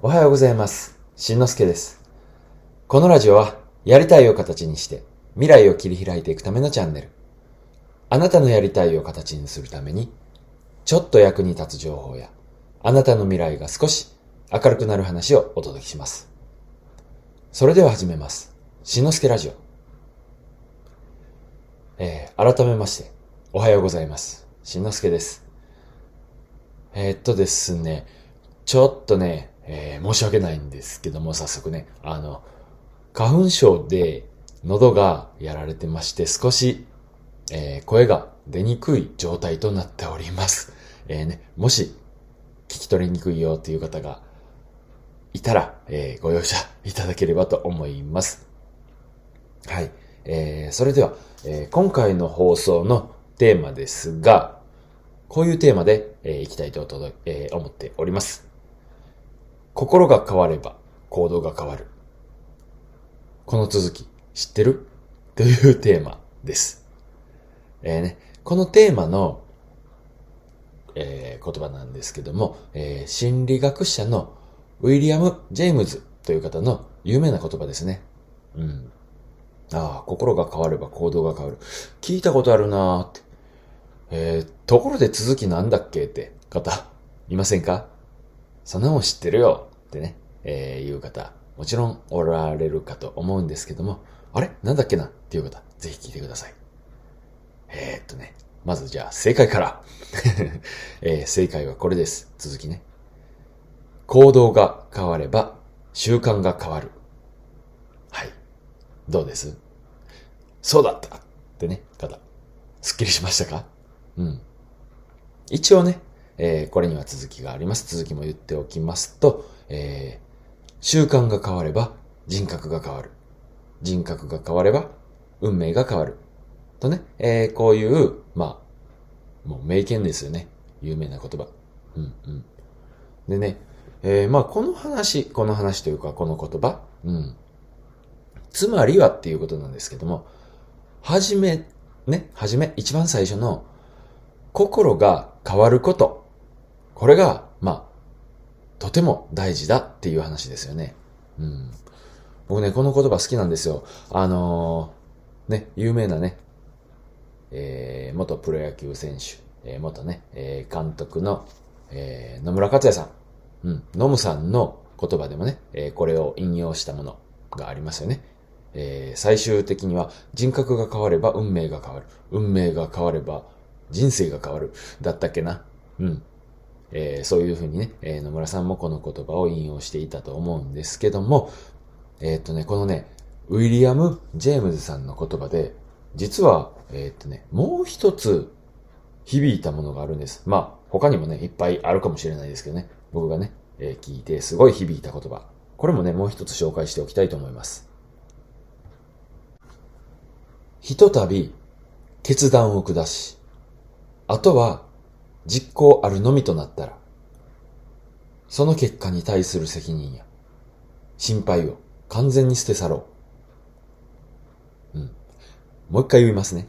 おはようございます。しんのすけです。このラジオは、やりたいを形にして、未来を切り開いていくためのチャンネル。あなたのやりたいを形にするために、ちょっと役に立つ情報や、あなたの未来が少し明るくなる話をお届けします。それでは始めます。しんのすけラジオ。えー、改めまして、おはようございます。しんのすけです。えーっとですね、ちょっとね、えー申し訳ないんですけども、早速ね、あの、花粉症で喉がやられてまして、少し、えー声が出にくい状態となっております。えーね、もし、聞き取りにくいよっていう方がいたら、えーご容赦いただければと思います。はい。えーそれでは、えー今回の放送のテーマですが、こういうテーマで、えーいきたいとえー思っております。心が変われば行動が変わる。この続き知ってる？というテーマです。えーね、このテーマの、えー言葉なんですけども、えー心理学者のウィリアム・ジェームズという方の有名な言葉ですね。うん。ああ、心が変われば行動が変わる。聞いたことあるなーって。えー、ところで続きなんだっけって方、いませんか？そんなもん知ってるよってね、えー、いう方、もちろんおられるかと思うんですけども、あれ？なんだっけな？っていう方、ぜひ聞いてください。えー、っとね、まずじゃあ正解から。えー正解はこれです。続きね。行動が変われば習慣が変わる。はい。どうです？そうだったってね、方。すっきりしましたか？うん。一応ね、えーこれには続きがあります。続きも言っておきますと、えー習慣が変われば人格が変わる。人格が変われば運命が変わる。とね、えーこういう、まあ、もう名言ですよね。有名な言葉。うんうん。でね、えーまあこの話、この話というかこの言葉、うん。つまりはっていうことなんですけども、はじめ、ね、はじめ、一番最初の、心が変わること。これが、まあ、とても大事だっていう話ですよね。うん。僕ね、この言葉好きなんですよ。あのーね、有名なね、えー、元プロ野球選手、えー元ね、えー監督の、えー野村克也さん。うん、ノムさんの言葉でもね、えーこれを引用したものがありますよね。えー最終的には人格が変われば運命が変わる。運命が変われば人生が変わる。だったっけな。うん。えーそういうふうにね、えー野村さんもこの言葉を引用していたと思うんですけども、えーっとね、このね、ウィリアム・ジェームズさんの言葉で、実は、えーっとね、もう一つ響いたものがあるんです。まあ、他にもね、いっぱいあるかもしれないですけどね、僕がね、えー聞いてすごい響いた言葉。これもね、もう一つ紹介しておきたいと思います。ひとたび決断を下し、あとは実行あるのみとなったら、その結果に対する責任や心配を完全に捨て去ろう。うん。もう一回言いますね。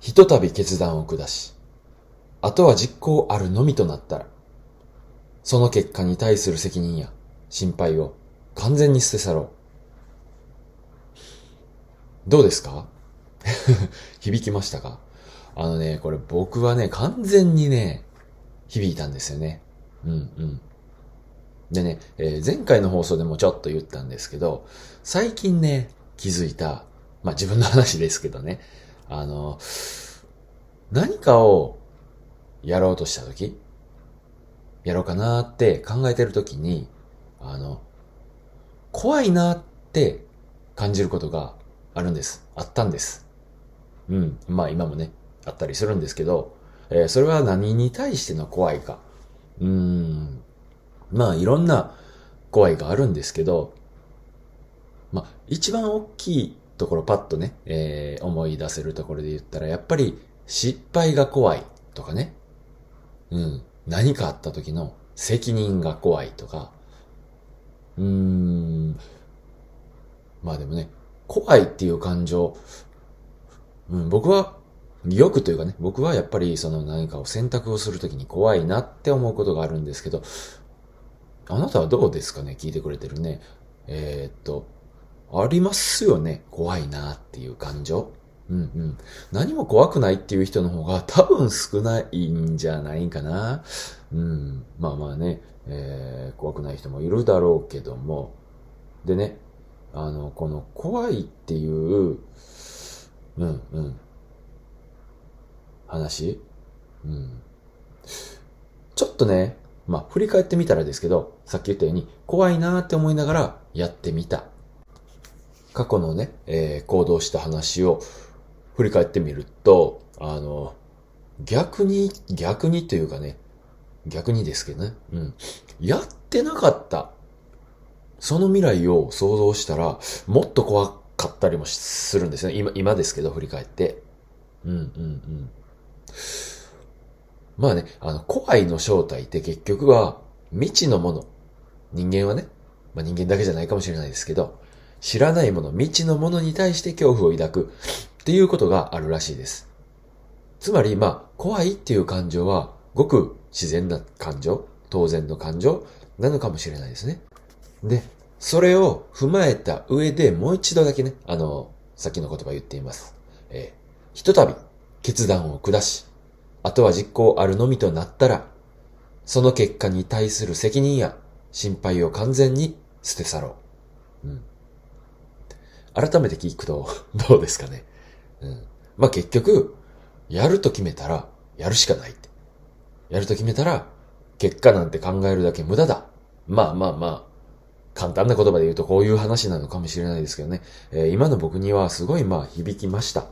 ひとたび決断を下し、あとは実行あるのみとなったら、その結果に対する責任や心配を完全に捨て去ろう。どうですか？響きましたか？あのね、これ僕はね、完全にね、響いたんですよね。うんうん。でね、えー前回の放送でもちょっと言ったんですけど、最近ね、気づいた、まあ自分の話ですけどね、あの、何かをやろうとしたとき、やろうかなって考えてるときに、あの、怖いなって感じることがあるんです。あったんです。うん。まあ今もね、あったりするんですけど、えーそれは何に対しての怖いか。うーん。まあいろんな怖いがあるんですけど、まあ一番大きいところパッとね、えー思い出せるところで言ったら、やっぱり失敗が怖いとかね。うん。何かあった時の責任が怖いとか。うーん。まあでもね、怖いっていう感情、うん、僕は、よくというかね、僕はやっぱりその何かを選択をするときに怖いなって思うことがあるんですけど、あなたはどうですかね聞いてくれてるね。えー、っと、ありますよね。怖いなっていう感情。うんうん。何も怖くないっていう人の方が多分少ないんじゃないかな。うん。まあまあね、えー、怖くない人もいるだろうけども。でね、あの、この怖いっていう、うんうん。話？うん。ちょっとね、まあ振り返ってみたらですけど、さっき言ったように怖いなーって思いながらやってみた。過去のね、えー、行動した話を振り返ってみると、あの、逆に、逆にというかね、逆にですけどね、うん。やってなかった。その未来を想像したら、もっと怖かったりもするんですね。今、今ですけど、振り返って。うんうんうん。まあね、あの、怖いの正体って結局は未知のもの。人間はね、まあ人間だけじゃないかもしれないですけど、知らないもの、未知のものに対して恐怖を抱くっていうことがあるらしいです。つまり、まあ、怖いっていう感情は、ごく自然な感情、当然の感情なのかもしれないですね。で、それを踏まえた上でもう一度だけね、あの、さっきの言葉言っています。えー、ひとたび決断を下し、あとは実行あるのみとなったら、その結果に対する責任や心配を完全に捨て去ろう。うん。改めて聞くと、どうですかね。うん。まあ、結局、やると決めたら、やるしかないって。やると決めたら、結果なんて考えるだけ無駄だ。まあまあまあ、簡単な言葉で言うとこういう話なのかもしれないですけどね。えー、今の僕にはすごいまあ響きました。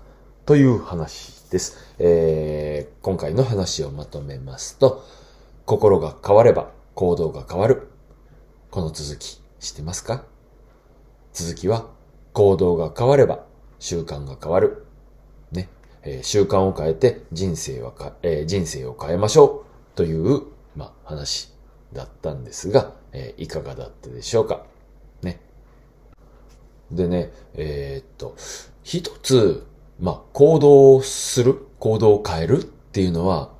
という話です。えー、今回の話をまとめますと、心が変われば行動が変わる。この続き、知ってますか？続きは、行動が変われば習慣が変わる。ね。えー、習慣を変えて人生はか、えー、人生を変えましょう。という、まあ、話だったんですが、えー、いかがだったでしょうか？ね。でね、えー、っと、一つ、まあ、行動する、行動を変えるっていうのは、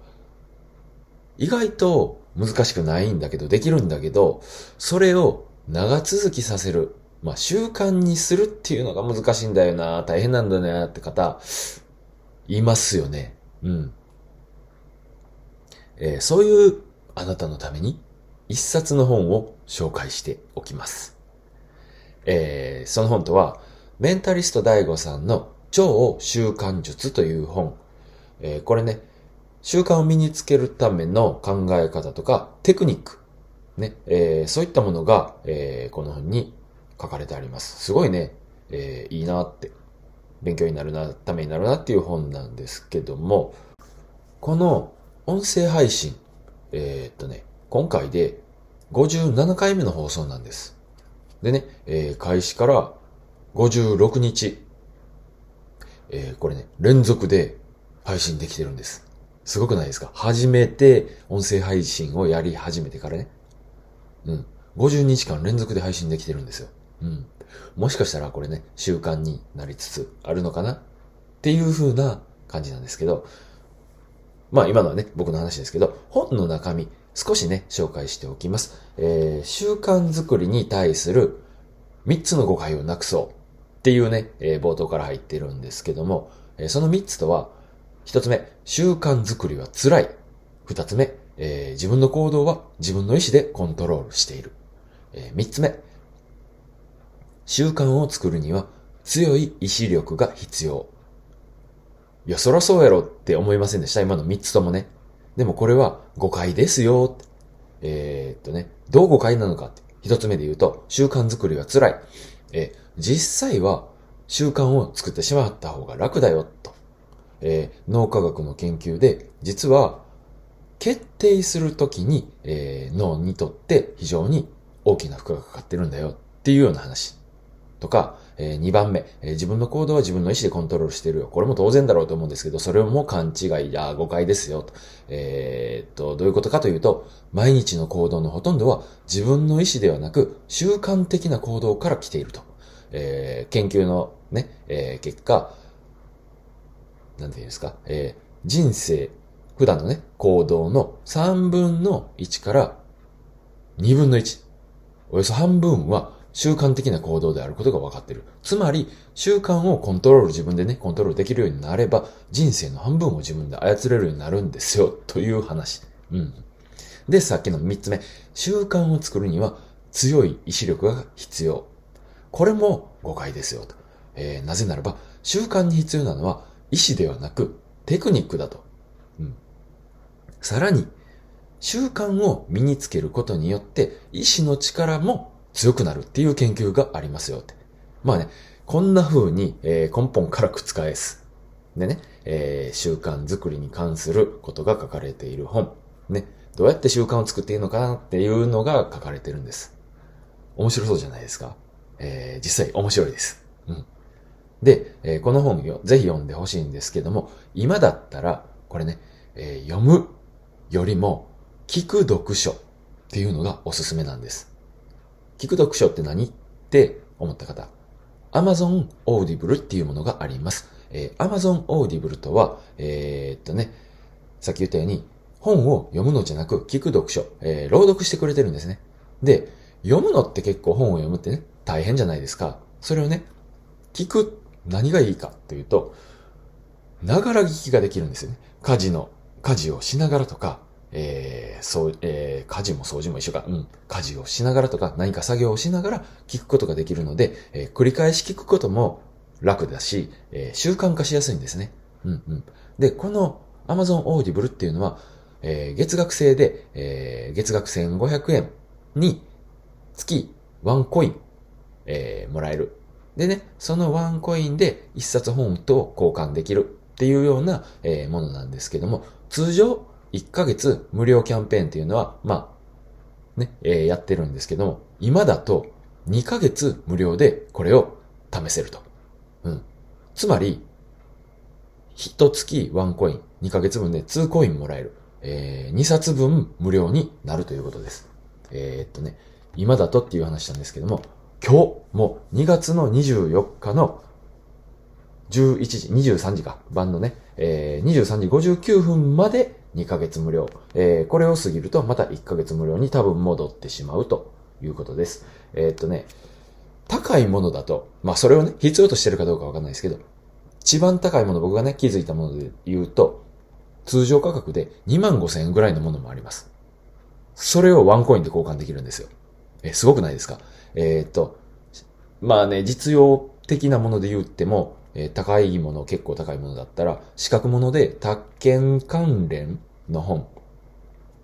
意外と難しくないんだけど、できるんだけど、それを長続きさせる。まあ、習慣にするっていうのが難しいんだよな、大変なんだなって方、いますよね。うん。えー、そういうあなたのために一冊の本を紹介しておきます。えー、その本とは、メンタリスト大悟さんの超習慣術という本。えー、これね、習慣を身につけるための考え方とかテクニック。ね、えー、そういったものが、えー、この本に書かれてあります。すごいね、えー、いいなって、勉強になるな、ためになるなっていう本なんですけども、この音声配信、えー、っとね、今回で57回目の放送なんです。でね、えー、開始から56日えー、これね、連続で配信できてるんです。すごくないですか？初めて音声配信をやり始めてからね。うん。50日間連続で配信できてるんですよ。うん。もしかしたらこれね、習慣になりつつあるのかな？っていう風な感じなんですけど、まあ今のはね、僕の話ですけど、本の中身、少しね、紹介しておきます。えー、習慣づくりに対する3つの誤解をなくそう。っていうね、えー、冒頭から入ってるんですけども、えー、その3つとは、1つ目、習慣づくりは辛い。2つ目、えー、自分の行動は自分の意思でコントロールしている。えー、3つ目、習慣を作るには強い意志力が必要。いや、そらそうやろって思いませんでした？今の3つともね。でもこれは誤解ですよ。えー、っとね、どう誤解なのかって。一つ目で言うと、習慣づくりは辛い。え、実際は習慣を作ってしまった方が楽だよ、と。えー、脳科学の研究で、実は、決定するときに、えー、脳にとって非常に大きな負荷がかかってるんだよっていうような話。とか、えー、2番目、えー、自分の行動は自分の意思でコントロールしてるよ。これも当然だろうと思うんですけど、それも勘違いや誤解ですよ。とえー、っと、どういうことかというと、毎日の行動のほとんどは自分の意思ではなく習慣的な行動から来ていると。えー、研究のね、えー、結果、なんて言うんですか、えー、人生、普段のね、行動の3分の1から2分の1。およそ半分は習慣的な行動であることが分かっている。つまり、習慣をコントロール自分でね、コントロールできるようになれば、人生の半分を自分で操れるようになるんですよ、という話。うん。で、さっきの3つ目。習慣を作るには強い意志力が必要。これも誤解ですよ、と。えー、なぜならば、習慣に必要なのは意志ではなくテクニックだと。うん。さらに、習慣を身につけることによって意志の力も強くなるっていう研究がありますよって。まあね、こんな風に、えー、根本から覆す。でね、えー、習慣づくりに関することが書かれている本。ね、どうやって習慣を作っていいのかなっていうのが書かれてるんです。面白そうじゃないですか。えー、実際面白いです。うん。で、えー、この本をぜひ読んでほしいんですけども、今だったら、これね、えー、読むよりも聞く読書っていうのがおすすめなんです。聞く読書って何？って思った方。Amazon Audible っていうものがあります。えー、Amazon Audible とは、えー、っとね、さっき言ったように、本を読むのじゃなく聞く読書、えー、朗読してくれてるんですね。で、読むのって結構本を読むってね、大変じゃないですか。それをね、聞く、何がいいかっていうと、ながら聞きができるんですよね。家事の、家事をしながらとか、えー、そう、えー、家事も掃除も一緒か、うん、家事をしながらとか、何か作業をしながら聞くことができるので、えー、繰り返し聞くことも楽だし、えー、習慣化しやすいんですね。うんうん。で、この Amazon Audible っていうのは、えー、月額制で、えー、月額1500円に月1コイン、えー、もらえる。でね、その1コインで1冊本と交換できるっていうような、えー、ものなんですけども、通常1ヶ月無料キャンペーンっていうのは、まあ、ね、えー、やってるんですけども、今だと2ヶ月無料でこれを試せると。うん。つまり、1月1コイン、2ヶ月分で2コインもらえる。えー、2冊分無料になるということです。えー、っとね、今だとっていう話なんですけども、今日も2月の24日の11時、23時か、晩のね、えー、23時59分まで2ヶ月無料。えー、これを過ぎるとまた1ヶ月無料に多分戻ってしまうということです。えー、っとね、高いものだと、まあそれをね、必要としてるかどうかわかんないですけど、一番高いもの、僕がね、気づいたもので言うと、通常価格で2万5千円ぐらいのものもあります。それをワンコインで交換できるんですよ。え、すごくないですか？えー、っと、まあね、実用的なもので言っても、えー、高いもの、結構高いものだったら、資格もので、宅建関連の本、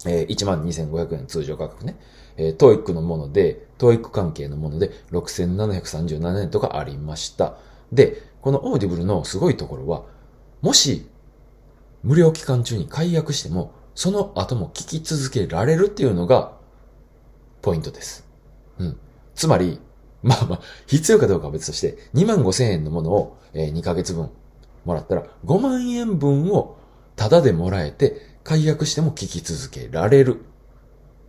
えー、12,500円通常価格ね。えー、 TOEIC のもので、 TOEIC 関係のもので、6,737円とかありました。で、この Audible のすごいところは、もし、無料期間中に解約しても、その後も聞き続けられるっていうのが、ポイントです。うん。つまり、まあまあ、必要かどうかは別として、2万5千円のものを、えー、2ヶ月分もらったら、5万円分をタダでもらえて、解約しても聞き続けられる。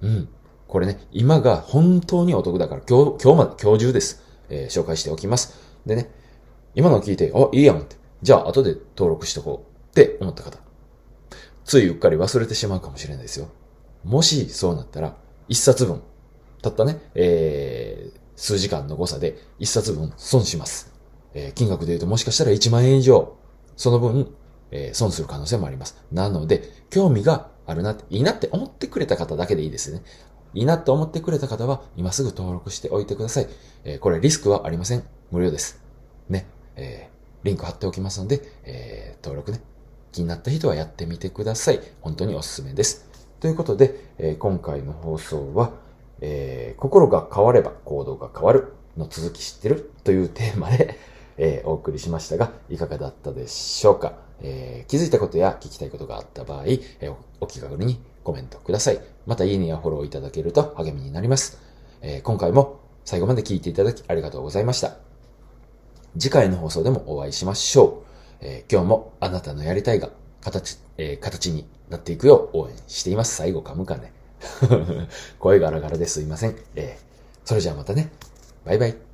うん。これね、今が本当にお得だから、今日、今日まで、今日中です。えー、紹介しておきます。でね、今の聞いて、あ、いいやんって。じゃあ、後で登録しとこうって思った方。ついうっかり忘れてしまうかもしれないですよ。もしそうなったら、一冊分、たったね、え、数時間の誤差で一冊分損します。えー、金額で言うともしかしたら1万円以上、その分、えー、損する可能性もあります。なので、興味があるなって、いいなって思ってくれた方だけでいいですね。いいなって思ってくれた方は、今すぐ登録しておいてください。えー、これリスクはありません。無料です。ね。えー、リンク貼っておきますので、えー、登録ね。気になった人はやってみてください。本当におすすめです。ということで、えー、今回の放送は、えー、心が変われば行動が変わるの続き知ってるというテーマで、えー、お送りしましたが、いかがだったでしょうか、えー、気づいたことや聞きたいことがあった場合、えー、お気軽にコメントください。また、いいねやフォローいただけると励みになります。えー、今回も最後まで聞いていただきありがとうございました。次回の放送でもお会いしましょう。えー、今日もあなたのやりたいが形、えー、形になっていくよう応援しています。最後噛むかね。声がガラガラですいません。えー、それじゃあまたね。バイバイ。